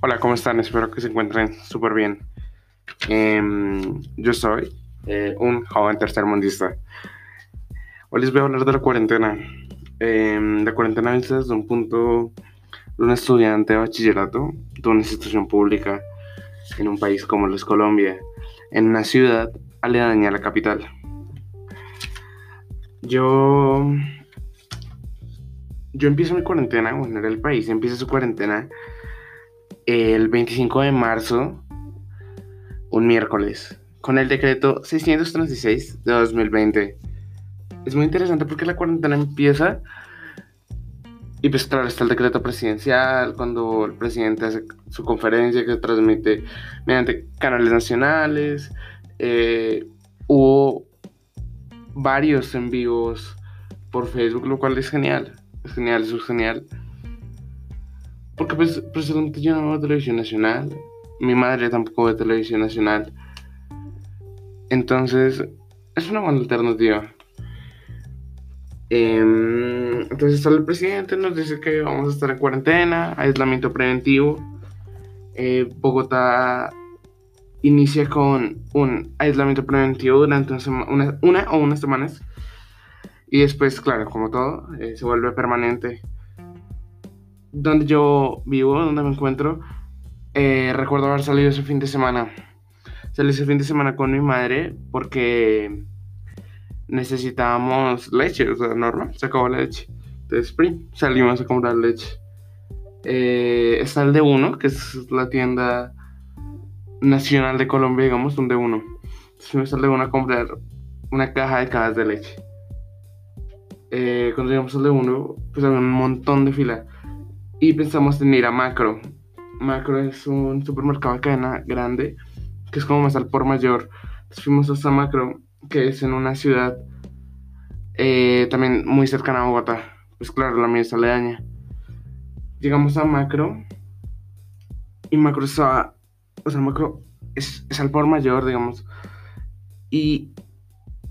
Hola, ¿cómo están? Espero que se encuentren súper bien. Em, yo soy eh, un joven tercermundista. Hoy les voy a hablar de la cuarentena. Em, la cuarentena vista desde un punto de un estudiante de bachillerato de una institución pública en un país como es Colombia, en una ciudad aledaña a la capital. Yo. Yo empiezo mi cuarentena, bueno, era el país empieza su cuarentena el 25 de marzo, un miércoles, con el decreto 636 de 2020. Es muy interesante porque la cuarentena empieza y pues claro, está el decreto presidencial, cuando el presidente hace su conferencia que se transmite mediante canales nacionales. Eh, hubo varios en vivos por Facebook, lo cual es genial. Es genial, es genial. Porque pues precisamente yo no veo televisión nacional. Mi madre tampoco ve televisión nacional. Entonces, es una buena alternativa. Em, entonces sale el presidente, nos dice que vamos a estar en cuarentena, aislamiento preventivo. Eh, Bogotá inicia con un aislamiento preventivo durante una, una, o unas semanas. Y después, claro, como todo, eh, se vuelve permanente donde yo vivo, donde me encuentro, eh, recuerdo haber salido ese fin de semana. Salí ese fin de semana con mi madre porque necesitábamos leche, o sea, normal, se acabó la leche. Entonces, salimos a comprar leche. Eh, está el de uno, que es la tienda nacional de Colombia, digamos, un de uno. Al de uno a comprar una caja de cajas de leche. Eh, cuando llegamos al de uno, pues había un montón de fila y pensamos en ir a Macro. Macro es un supermercado de cadena grande que es como más al por mayor. fuimos hasta Macro, que es en una ciudad eh, también muy cercana a Bogotá. Pues claro, la mía es aledaña. Llegamos a Macro y Macro estaba, o sea, Macro es al por mayor, digamos, y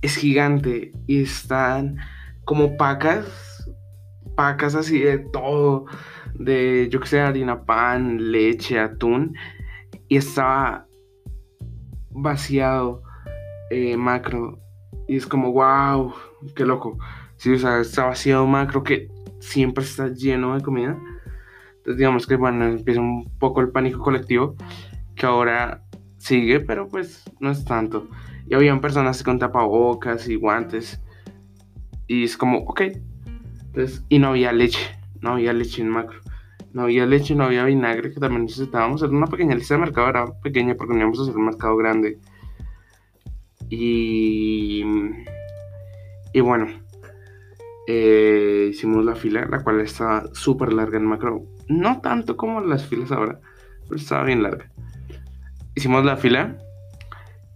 es gigante y están como pacas, pacas así de todo de, yo que sé, harina, pan, leche, atún, y estaba vaciado eh, macro. Y es como, wow, qué loco. Sí, o sea, está vaciado macro que siempre está lleno de comida. Entonces, digamos que, bueno, empieza un poco el pánico colectivo, que ahora sigue, pero pues no es tanto. Y habían personas con tapabocas y guantes. Y es como, ok. Entonces, y no había leche. No había leche en macro no había leche, no había vinagre, que también necesitábamos hacer una pequeña lista de mercado, era pequeña porque no íbamos a hacer un mercado grande. Y, y bueno, eh, hicimos la fila, la cual estaba súper larga en macro. No tanto como las filas ahora, pero estaba bien larga. Hicimos la fila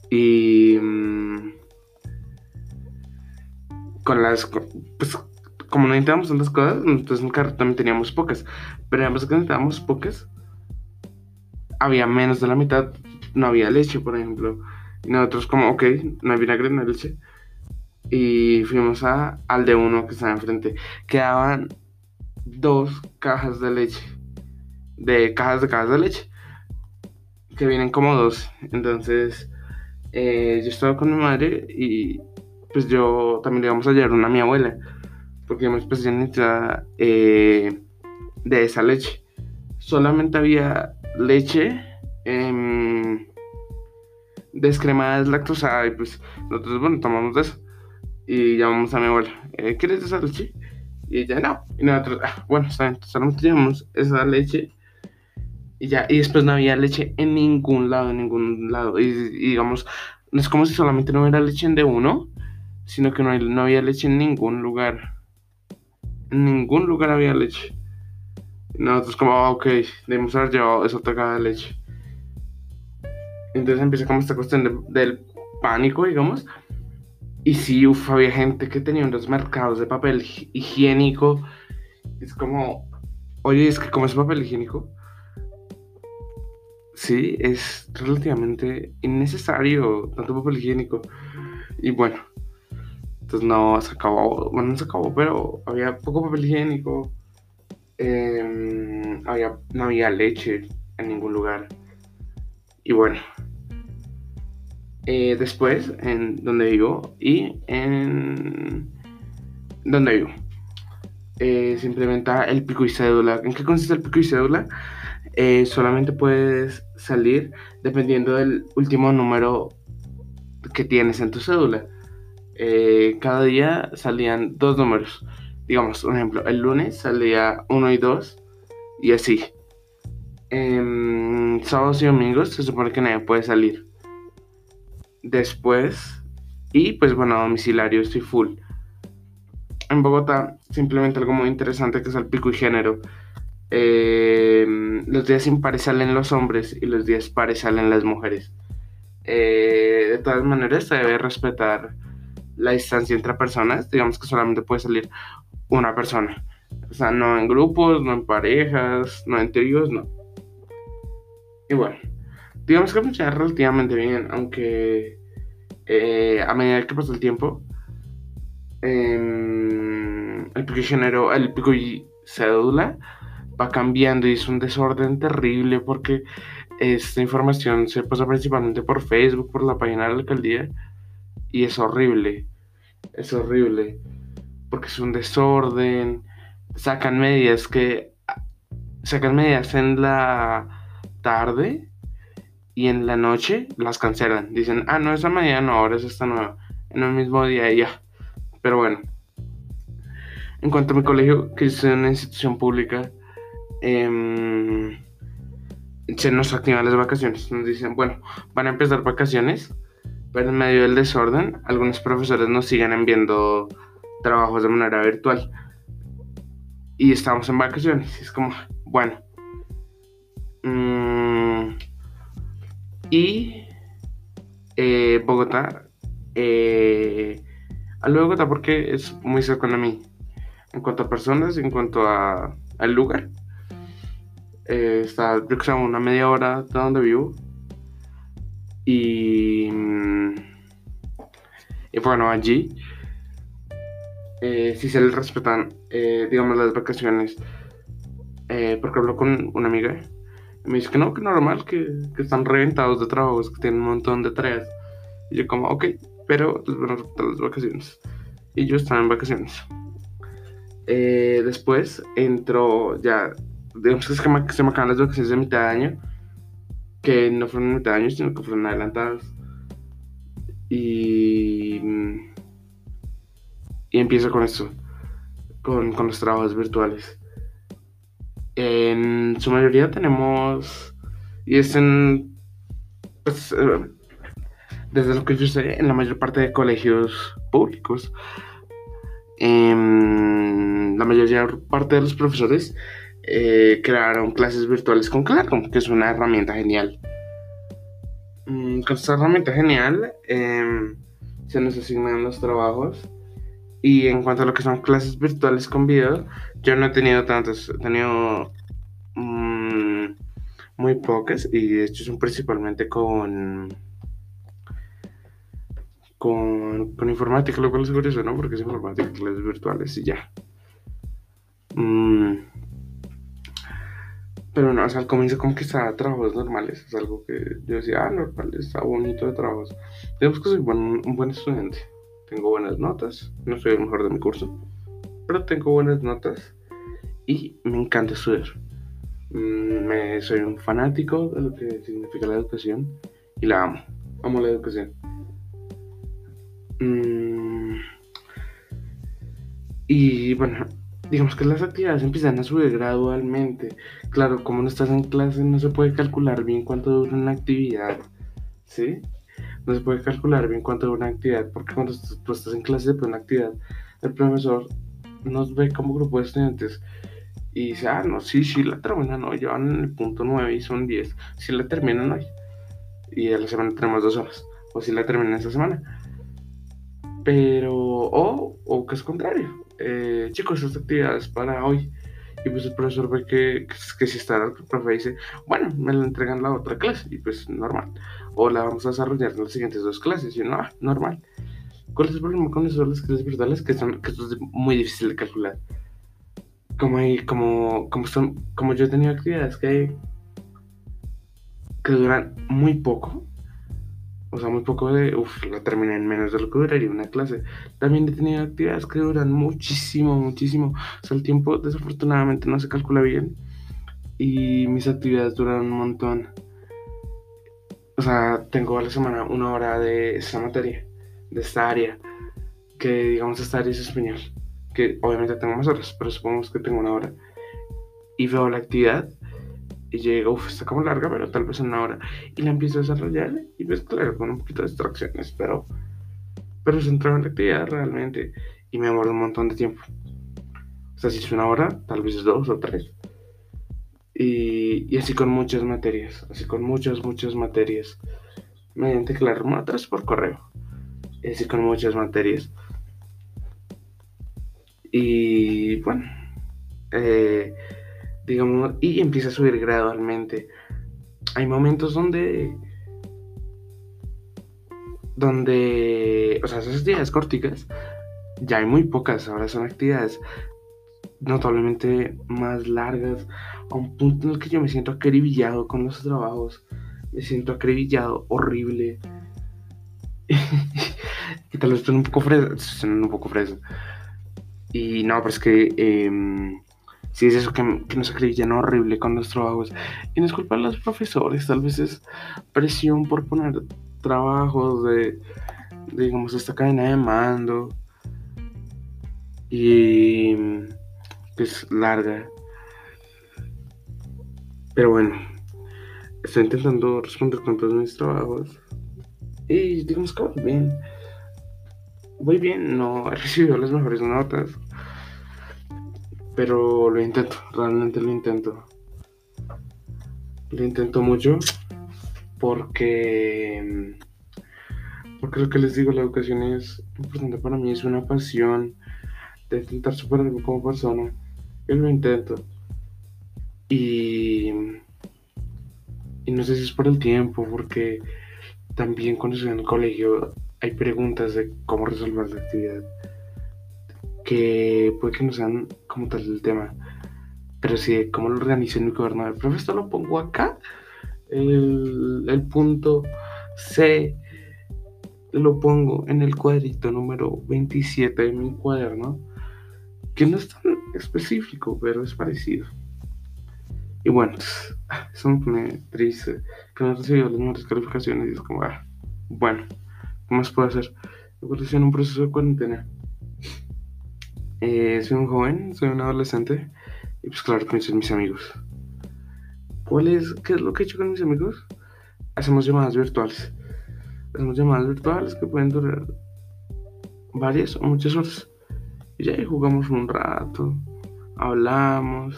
y mm, con las pues como no necesitábamos tantas cosas, entonces en también teníamos pocas. Pero que necesitábamos pocas, había menos de la mitad, no había leche, por ejemplo. Y nosotros como, ok, no hay vinagre, no hay leche. Y fuimos a, al de uno que estaba enfrente. Quedaban dos cajas de leche. De cajas de cajas de leche. Que vienen como dos. Entonces, eh, yo estaba con mi madre y pues yo también le íbamos a llevar una a mi abuela porque me especialista eh, de esa leche. Solamente había leche eh, descremada, deslactosada, y pues nosotros, bueno, tomamos de eso. Y llamamos a mi abuela, eh, ¿quieres de esa leche? Y ella, no. Y nosotros, ah, bueno, solamente llevamos esa leche. Y ya, y después no había leche en ningún lado, en ningún lado. Y, digamos, no es como si solamente no hubiera leche en de uno, sino que no, no había leche en ningún lugar. En ningún lugar había leche. Nosotros como, ah, ok, debemos haber llevado esa tacada de leche. Entonces empieza como esta cuestión del pánico, digamos. Y sí, uff, había gente que tenía unos mercados de papel higiénico. Es como, oye, es que como es papel higiénico, sí, es relativamente innecesario tanto papel higiénico. Y bueno, entonces no se acabó, bueno, no se acabó, pero había poco papel higiénico, em, no había leche, en ningún lugar. Y bueno, eh, después en donde vivo y en donde vivo. Eh, implementa el pico y cédula. ¿En qué consiste el pico y cédula? Eh, solamente puedes salir dependiendo del último número que tienes en tu cédula. cada día salían dos números. Digamos, un ejemplo, el lunes salía uno y dos y así. En sábados y domingos se supone que nadie puede salir. Después, y pues bueno, domiciliario estoy full. En Bogotá, simplemente algo muy interesante que es el pico y género. Eh, los días impares salen los hombres y los días pares salen las mujeres. Eh, de todas maneras, se debe respetar la distancia entre personas. Digamos que solamente puede salir una persona. O sea, no en grupos, no en parejas, no en tríos, no. Y bueno, digamos que funciona relativamente bien, aunque eh, a medida que pasa el tiempo, em, el pico género, el pico y cédula va cambiando y es un desorden terrible porque esta información se pasa principalmente por Facebook, por la página de la alcaldía y es horrible, es horrible porque es un desorden, sacan medidas que sacan medidas en la tarde y en la noche las cancelan. Dicen, ah, no, esa medida no, ahora es esta nueva. En el mismo día y ya. Pero bueno. En cuanto a mi colegio, que es una institución pública, eh, se nos activan las vacaciones. Nos dicen, bueno, van a empezar vacaciones, pero en medio del desorden, algunos profesores nos siguen enviando trabajos de manera virtual. Y estamos en vacaciones. Es como, bueno. Mm, y eh, Bogotá. Eh, a Bogotá porque es muy cercano a mí. En cuanto a personas, en cuanto a, al lugar. Eh, está, yo que una media hora de donde vivo. Y, mm, y bueno, allí eh, si se les respetan, eh, digamos, las vacaciones. Eh, porque hablo con una amiga y me dice que no, que normal, que, que están reventados de trabajos, que tienen un montón de tareas. Y yo como, ok, pero les van a respetar las vacaciones. Y yo estaba en vacaciones. después entro ya, digamos que se me, se me acaban las vacaciones de mitad de año, que no fueron mitad de año, sino que fueron adelantadas. Y mm, y empiezo con esto, con, los trabajos virtuales. En su mayoría tenemos, y es en, pues, eh, desde lo que yo sé, en la mayor parte de colegios públicos, em, la mayoría parte de los profesores eh, crearon clases virtuales con Classroom, que es una herramienta genial. Mm, con esta herramienta genial em, se nos asignan los trabajos y en cuanto a lo que son clases virtuales con video, yo no he tenido tantas, he tenido mm, muy pocas y de hecho son principalmente con, con, con informática, lo cual es curioso, ¿no? Porque es informática, clases virtuales y ya. Mm, pero no, o sea, al comienzo como que estaba trabajos normales, es algo que yo decía, ah, normal, está bonito de trabajos. Digamos que soy un buen estudiante tengo buenas notas, no soy el mejor de mi curso, pero tengo buenas notas y me encanta estudiar. Mm, me, soy un fanático de lo que significa la educación y la amo. Amo la educación. Mm, y bueno, digamos que las actividades empiezan a subir gradualmente. Claro, como no estás en clase, no se puede calcular bien cuánto dura una actividad. ¿Sí? No se puede calcular bien cuánto dura una actividad, porque cuando tú estás en clase de una actividad, el profesor nos ve como grupo de estudiantes y dice, ah, no, sí, sí la terminan hoy, llevan el punto 9 y son 10, si la terminan hoy. Y a la semana tenemos dos horas, o si la terminan esta semana. Pero, o, o que es contrario, eh, chicos, esta actividad es para hoy. Y pues el profesor ve que, que, si está, el profe dice, bueno, me la entregan la otra clase, y pues normal o la vamos a desarrollar en las siguientes dos clases. Y no, ah, normal. ¿Cuál es el problema con eso? Las clases virtuales que, son, que esto es muy difícil de calcular. Como, hay, como, como, son, como yo he tenido actividades que que duran muy poco. O sea, muy poco de, uff, la terminé en menos de lo que duraría una clase. También he tenido actividades que duran muchísimo, muchísimo. O sea, el tiempo desafortunadamente no se calcula bien. Y mis actividades duran un montón. O sea, tengo a la semana una hora de esa materia, de esta área. Que digamos esta área es español. Que obviamente tengo más horas, pero supongamos que tengo una hora. Y veo la actividad y llego, uff, está como larga, pero tal vez una hora. Y la empiezo a desarrollar y pues claro, con un poquito de distracciones, pero, pero centrado en la actividad realmente. Y me demoro un montón de tiempo. O sea, si es una hora, tal vez es dos o tres. Y, y así con muchas materias, así con muchas, muchas materias. Mediante, claro, otras por correo. Y así con muchas materias. Y bueno, eh, y empieza a subir gradualmente. Hay momentos donde, donde, o sea, esas actividades corticas, ya hay muy pocas, ahora son actividades notablemente más largas, a un punto en el que yo me siento acribillado con los trabajos, me siento acribillado, horrible. y tal vez fresa, un poco fresa. Y no, pero es que eh, si es eso que, nos acribillan horrible con los trabajos. Y no es culpa de los profesores, tal vez es presión por poner trabajos de, digamos, esta cadena de mando. Y que es larga. Pero bueno, estoy intentando responder con todos mis trabajos. Y digamos que voy bien. Voy bien, no he recibido las mejores notas. Pero lo intento, realmente lo intento. Lo intento mucho porque porque lo que les digo, la educación es importante para mí, es una pasión de intentar superarme como persona. Yo lo intento. Y, y no sé si es por el tiempo, porque también cuando estoy en el colegio hay preguntas de cómo resolver la actividad que puede que no sean como tal el tema, pero sí cómo lo organizo en mi. El profe, esto lo pongo acá, el, punto C lo pongo en el cuadrito número 27 de mi cuaderno, que no es tan específico, pero es parecido. Y bueno, eso me pone triste, que no he recibido las mejores calificaciones y es como, ah, bueno, ¿qué más puedo hacer? Estoy en un proceso de cuarentena. Eh, soy un joven, soy un adolescente y pues claro, conocer mis amigos. ¿Cuál es, qué es lo que he hecho con mis amigos? Hacemos llamadas virtuales. Hacemos llamadas virtuales que pueden durar varias o muchas horas. Y ya jugamos un rato, hablamos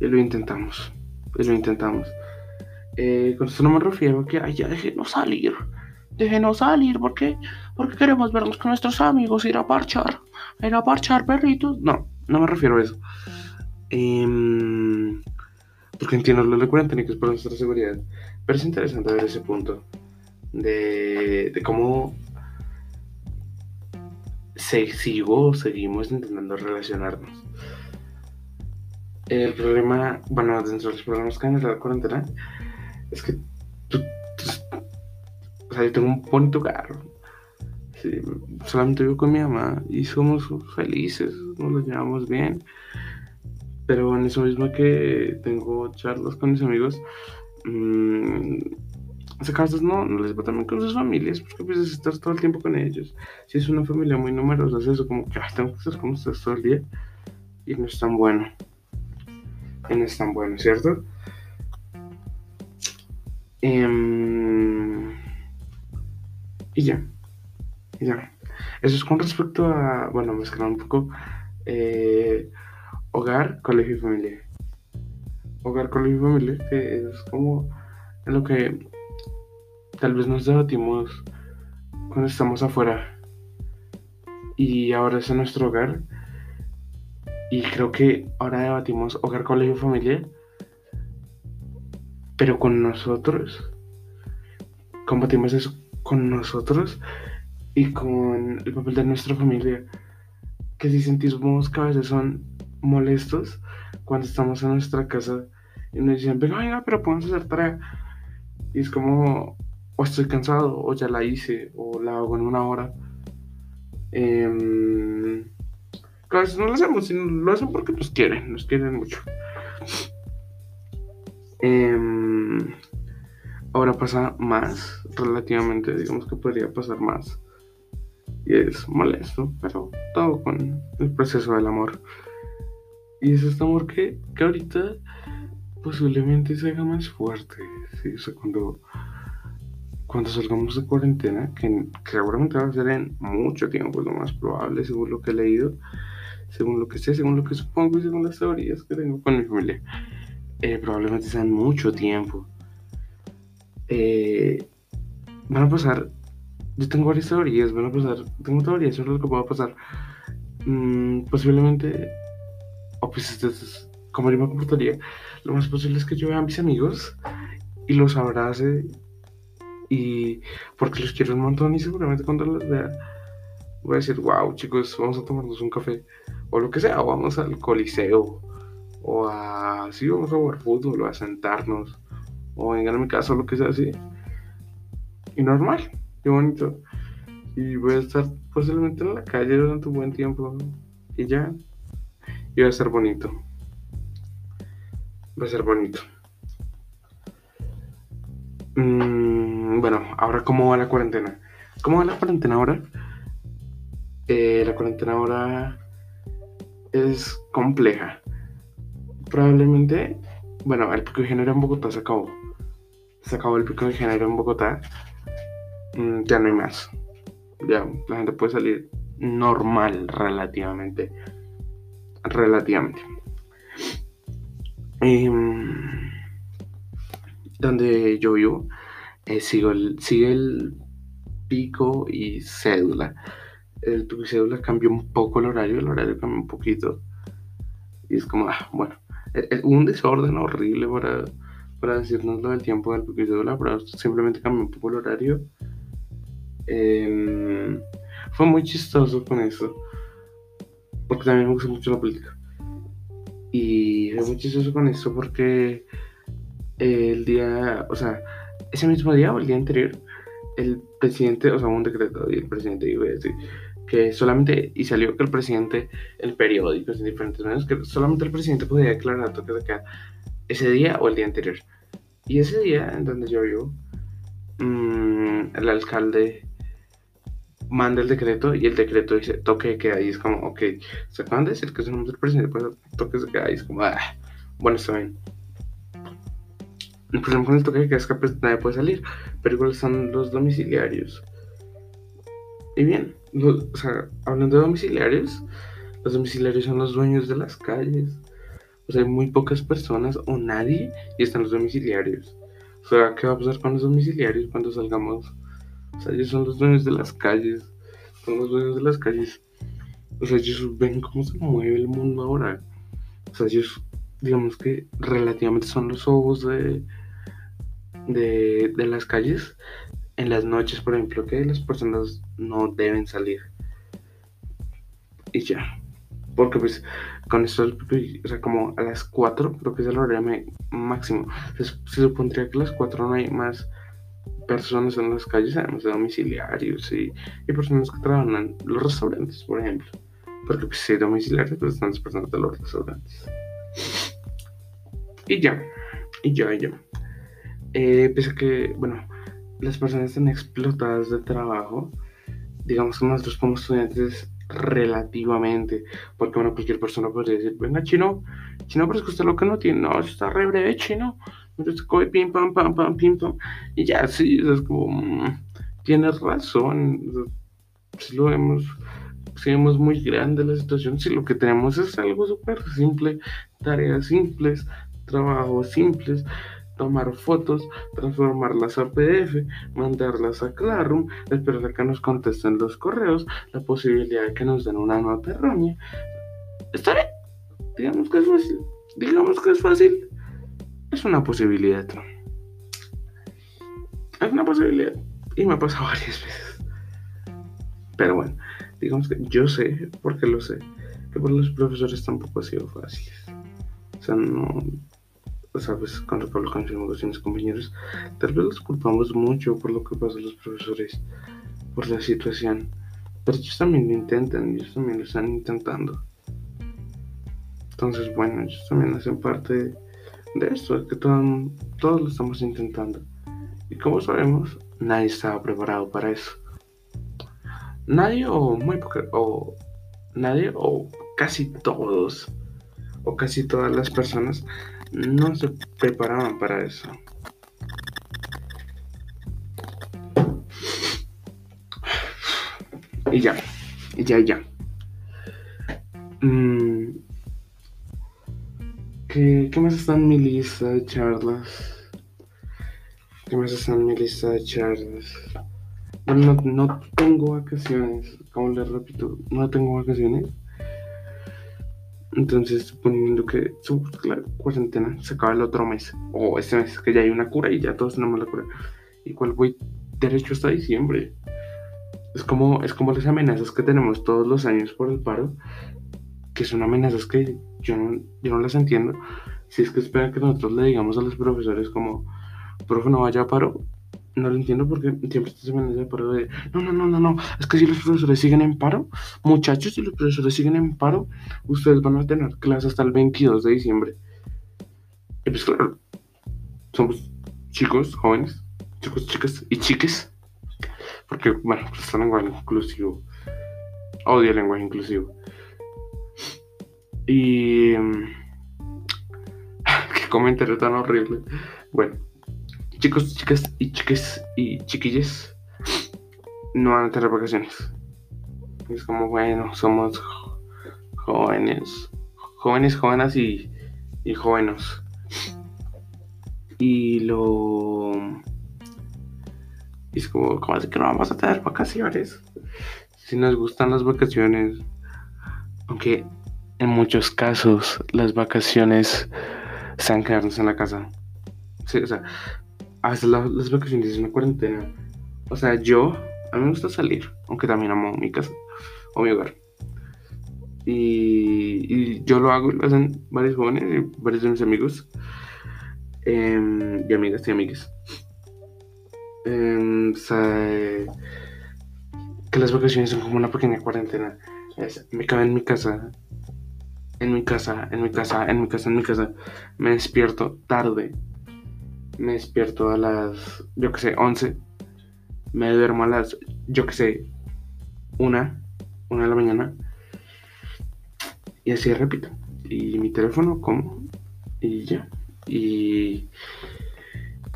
y lo intentamos. Y lo intentamos. Eh, con esto no me refiero a que, ay, ya no salir. no salir porque, porque queremos vernos con nuestros amigos, ir a parchar era parchar perritos. No, no me refiero a eso. Em, porque entiendo lo de cuarentena que es por nuestra seguridad. Pero es interesante ver ese punto de, de cómo se, sigo, seguimos intentando relacionarnos. El problema, bueno, dentro de los problemas que hay en la cuarentena, es que o sea, yo tengo un bonito carro, solamente vivo con mi mamá y somos felices, nos lo llevamos bien. Pero en eso mismo que tengo charlas con mis amigos, mmm, casos no, no les va también con sus familias, porque pues estar todo el tiempo con ellos. Si es una familia muy numerosa, es eso como que tengo que estar con ustedes todo el día y no es tan bueno. Y no es tan bueno, ¿cierto? Em, y ya. Ya. Eso es con respecto a, bueno, mezclar un poco eh, hogar, colegio y familia. Hogar, colegio y familia, que es como lo que tal vez nos debatimos cuando estamos afuera. Y ahora es en nuestro hogar. Y creo que ahora debatimos hogar, colegio y familia. Pero con nosotros. Combatimos eso con nosotros y con el papel de nuestra familia, que si sentimos que a veces son molestos cuando estamos en nuestra casa Y nos dicen, venga, venga, pero podemos hacer tarea. Y es como, o estoy cansado, o ya la hice, o la hago en una hora. Eh, a veces no lo hacemos, sino lo hacen porque nos quieren, nos quieren mucho. Eh, ahora pasa más, relativamente, digamos que podría pasar más. Y es molesto, pero todo con el proceso del amor. Y es este amor que, que ahorita posiblemente se haga más fuerte. ¿sí? Cuando, cuando salgamos de cuarentena, que, seguramente va a ser en mucho tiempo, es lo más probable, según lo que he leído, según lo que sé, según lo que supongo y según las teorías que tengo con mi familia. Eh, probablemente sea en mucho tiempo. Eh, van a pasar. Yo tengo varias teorías, van a pasar. Tengo teorías sobre lo que pueda pasar. Mm, posiblemente. O pues, como yo me comportaría, lo más posible es que yo vea a mis amigos y los abrace. Y porque los quiero un montón y seguramente cuando los vea voy a decir, wow chicos, vamos a tomarnos un café. O lo que sea, o vamos al coliseo. O a... Sí, vamos a jugar fútbol, o a sentarnos o vengan a mi casa o lo que sea así. Y normal, qué bonito. Y voy a estar posiblemente en la calle durante un buen tiempo. Y ya. Y va a ser bonito. Va a ser bonito. Mm, bueno, ahora cómo va la cuarentena. ¿Cómo va la cuarentena ahora? Eh, la cuarentena ahora es compleja. Probablemente, bueno, el pico de género en Bogotá se acabó se acabó el pico de género en Bogotá, ya no hay más. Ya la gente puede salir normal relativamente. Relativamente. Em, donde yo vivo, eh, sigo sigue el pico y cédula. El pico y cédula cambió un poco el horario, el horario cambió un poquito. Y es como, ah, bueno, un desorden horrible para para decirnos lo del tiempo del pico cédula, pero simplemente cambió un poco el horario. Em, fue muy chistoso con eso, porque también me gusta mucho la política. Y fue muy chistoso con eso porque el día, o sea, ese mismo día o el día anterior, el presidente, o sea, un decreto y el presidente iba a decir que solamente, y salió que el presidente, en periódicos, en diferentes medios, que solamente el presidente podía declarar toque de queda ese día o el día anterior. Y ese día en donde yo vivo, mm, el alcalde manda el decreto y el decreto dice toque de queda y es como, ok, se acaban de decir que es un del presidente, pues toque de queda y es como, ah, bueno, está bien. El problema con el toque de queda es que pues, nadie puede salir, pero igual están los domiciliarios. Y bien, o sea, hablando de domiciliarios, los domiciliarios son los dueños de las calles. O sea, hay muy pocas personas o nadie y están los domiciliarios. O sea, ¿qué va a pasar con los domiciliarios cuando salgamos? O sea, ellos son los dueños de las calles. Son los dueños de las calles. O sea, ellos ven cómo se mueve el mundo ahora. O sea, ellos, digamos que relativamente son los ojos de, de, de las calles. En las noches, por ejemplo, que las personas no deben salir. Y ya. Porque pues con esto, o sea, como a las 4, creo que es el horario máximo. Se, se, supondría que a las 4 no hay más personas en las calles, además de domiciliarios y, y personas que trabajan en los restaurantes, por ejemplo. Porque pues, si domiciliarios, pues están las personas de los restaurantes. Y ya, y ya, y ya. Eh, pese a que, bueno, las personas están explotadas de trabajo, digamos que nosotros como estudiantes relativamente, porque bueno, cualquier persona podría decir, venga chino, chino, pero es que usted lo que no tiene, no, está re breve chino, entonces coge pim pam pam pam pim pam, y ya, sí, es como, mm, tienes razón, si lo vemos, si vemos muy grande la situación, si lo que tenemos es algo súper simple, tareas simples, trabajos simples, tomar fotos, transformarlas a PDF, mandarlas a Classroom, esperar a que nos contesten los correos, la posibilidad de que nos den una nota errónea. Está bien, digamos que es fácil, digamos que es fácil, es una posibilidad. Es una posibilidad y me ha pasado varias veces. Pero bueno, digamos que yo sé, porque lo sé, que por los profesores tampoco ha sido fácil. O sea, no, sabes, cuando hablo con mis compañeros, tal vez los culpamos mucho por lo que pasa a los profesores, por la situación. Pero ellos también lo intentan, ellos también lo están intentando. Entonces, bueno, ellos también hacen parte de esto, que todos lo estamos intentando. Y como sabemos, nadie estaba preparado para eso. Nadie o muy poca, o nadie o casi todos o casi todas las personas no se preparaban para eso. Y ya, y ya, y ya. Mm, ¿qué, ¿Qué más está en mi lista de charlas? ¿Qué más está en mi lista de charlas? Bueno, no, tengo vacaciones, como les repito, no tengo vacaciones. Entonces, suponiendo que la cuarentena se acaba el otro mes, o este mes, que ya hay una cura y ya todos tenemos la cura, igual voy derecho hasta diciembre. Es como, es como las amenazas que tenemos todos los años por el paro, que son amenazas que yo no, yo no las entiendo. Si es que esperan que nosotros le digamos a los profesores como, profe, no vaya a paro, no lo entiendo porque siempre esta semana de paro de no, no, no, no, no, es que si los profesores siguen en paro, muchachos, si los profesores siguen en paro, ustedes van a tener clase hasta el 22 de diciembre. Y pues claro, somos chicos, jóvenes, chicos, chicas y chiques, porque bueno, pues es lenguaje inclusivo, odio el lenguaje inclusivo. Y... qué comentario tan horrible. Bueno chicos, chicas y chiques y chiquilles no van a tener vacaciones. Es como, bueno, somos jóvenes, jóvenes, jóvenes y, y jóvenes. Y lo... es como, ¿cómo así que no vamos a tener vacaciones? Si nos gustan las vacaciones, aunque en muchos casos las vacaciones sean quedarnos en la casa. Sí, o sea, hacer las vacaciones en una cuarentena. O sea, yo, a mí me gusta salir, aunque también amo mi casa o mi hogar. Y, yo lo hago, lo hacen varios jóvenes y varios de mis amigos em, y amigas y amigas. Em, o sea, que las vacaciones son como una pequeña cuarentena. me cabe en mi casa, en mi casa, en mi casa, en mi casa, en mi casa. Me despierto tarde me despierto a las, yo que sé, 11. Me duermo a las, yo que sé, una, una de la mañana. Y así repito. Y mi teléfono, como. Y ya. Y.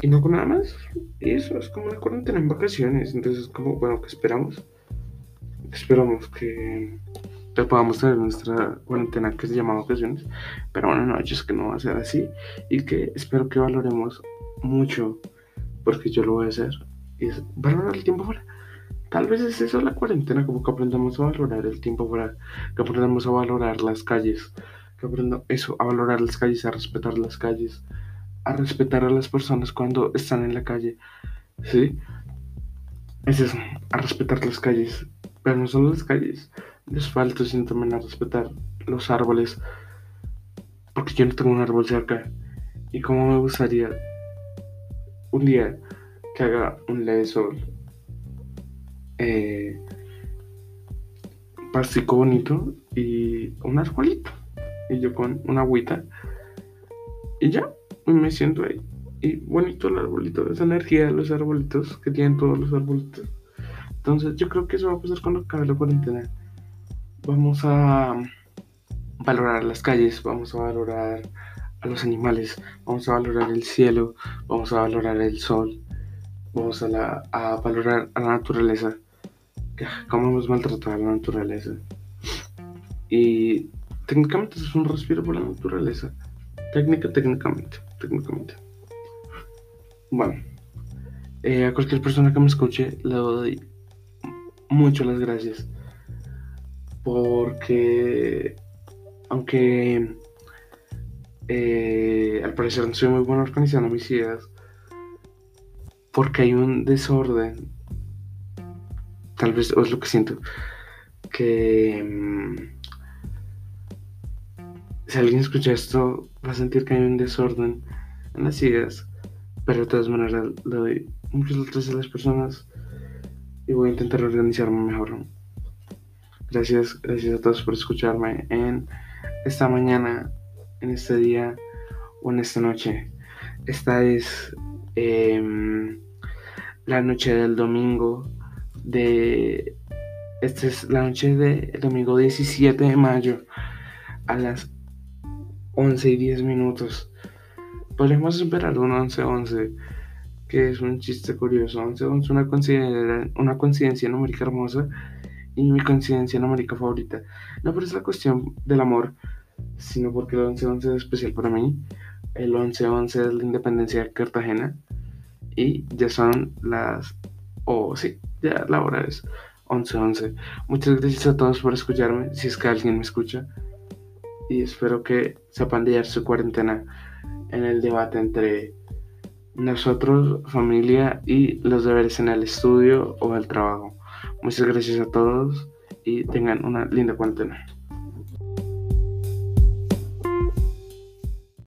Y no con nada más. Y eso es como una cuarentena en vacaciones. Entonces, como, bueno, que esperamos. Esperamos que, que podamos tener nuestra cuarentena que se llama vacaciones. Pero bueno, no, yo sé que no va a ser así. Y que espero que valoremos mucho, porque yo lo voy a hacer, y es valorar el tiempo fuera. Tal vez es eso la cuarentena, como que aprendamos a valorar el tiempo fuera, que aprendamos a valorar las calles, que aprendamos eso, a valorar las calles, a respetar las calles, a respetar a las personas cuando están en la calle, ¿sí? Es eso, a respetar las calles, pero no solo las calles, les falta sino también a respetar los árboles, porque yo no tengo un árbol cerca, y como me gustaría un día que haga un leve sol eh, pastico bonito y un arbolito. Y yo con una agüita. Y ya me siento ahí. Y bonito el arbolito esa energía de los arbolitos que tienen todos los arbolitos. Entonces yo creo que eso va a pasar cuando acabe la cuarentena vamos a valorar las calles vamos a valorar a los animales, vamos a valorar el cielo, vamos a valorar el sol, vamos a, la, valorar a la naturaleza, cómo hemos maltratado a la naturaleza. Y técnicamente es un respiro por la naturaleza. Técnica, técnicamente, técnicamente. Bueno, eh, a cualquier persona que me escuche le doy mucho las gracias. Porque aunque eh, al parecer no soy muy bueno organizando mis ideas porque hay un desorden. Tal vez es lo que siento. Que mm, si alguien escucha esto, va a sentir que hay un desorden en las ideas, pero de todas maneras le doy muchas gracias a las personas y voy a intentar organizarme mejor. Gracias, gracias a todos por escucharme en esta mañana, en este día o en esta noche. Esta es em, la noche del domingo de... Esta es la noche del domingo 17 de mayo a las 11 y 10 minutos. Podemos esperar un 11-11, que es un chiste curioso. 11-11 una una coincidencia numérica hermosa y mi coincidencia numérica favorita. No por la cuestión del amor, sino porque el 11-11 es especial para mí. El 11-11 es la independencia de Cartagena. Y ya son las... Oh, sí, ya la hora es 11-11. Muchas gracias a todos por escucharme, si es que alguien me escucha. Y espero que sepan llevar su cuarentena en el debate entre nosotros, familia, y los deberes en el estudio o el trabajo. Muchas gracias a todos y tengan una linda cuarentena.